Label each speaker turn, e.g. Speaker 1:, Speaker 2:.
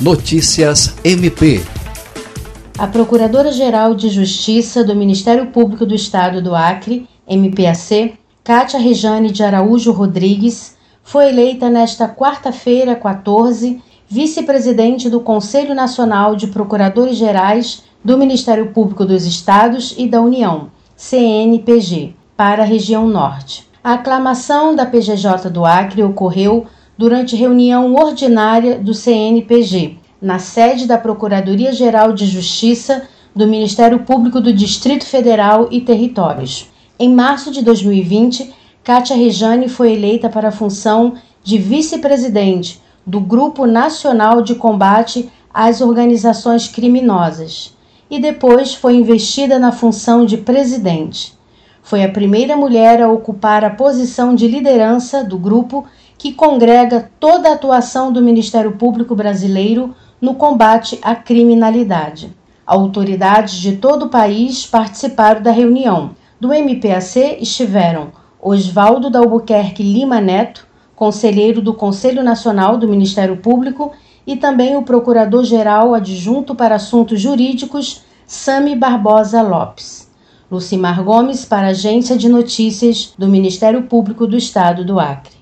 Speaker 1: Notícias MP.
Speaker 2: A Procuradora-Geral de Justiça do Ministério Público do Estado do Acre, MPAC, Cátia Rejane de Araújo Rodrigues, foi eleita nesta quarta-feira, 14, vice-presidente do Conselho Nacional de Procuradores Gerais do Ministério Público dos Estados e da União, CNPG, para a região Norte. A aclamação da PGJ do Acre ocorreu durante reunião ordinária do CNPG, na sede da Procuradoria-Geral de Justiça do Ministério Público do Distrito Federal e Territórios. Em março de 2020, Kátia Rejane foi eleita para a função de vice-presidente do Grupo Nacional de Combate às Organizações Criminosas e depois foi investida na função de presidente. Foi a primeira mulher a ocupar a posição de liderança do grupo que congrega toda a atuação do Ministério Público Brasileiro no combate à criminalidade. Autoridades de todo o país participaram da reunião. Do MPAC estiveram Oswaldo da Albuquerque Lima Neto, conselheiro do Conselho Nacional do Ministério Público, e também o Procurador-Geral Adjunto para Assuntos Jurídicos, Sami Barbosa Lopes. Lucimar Gomes, para a Agência de Notícias do Ministério Público do Estado do Acre.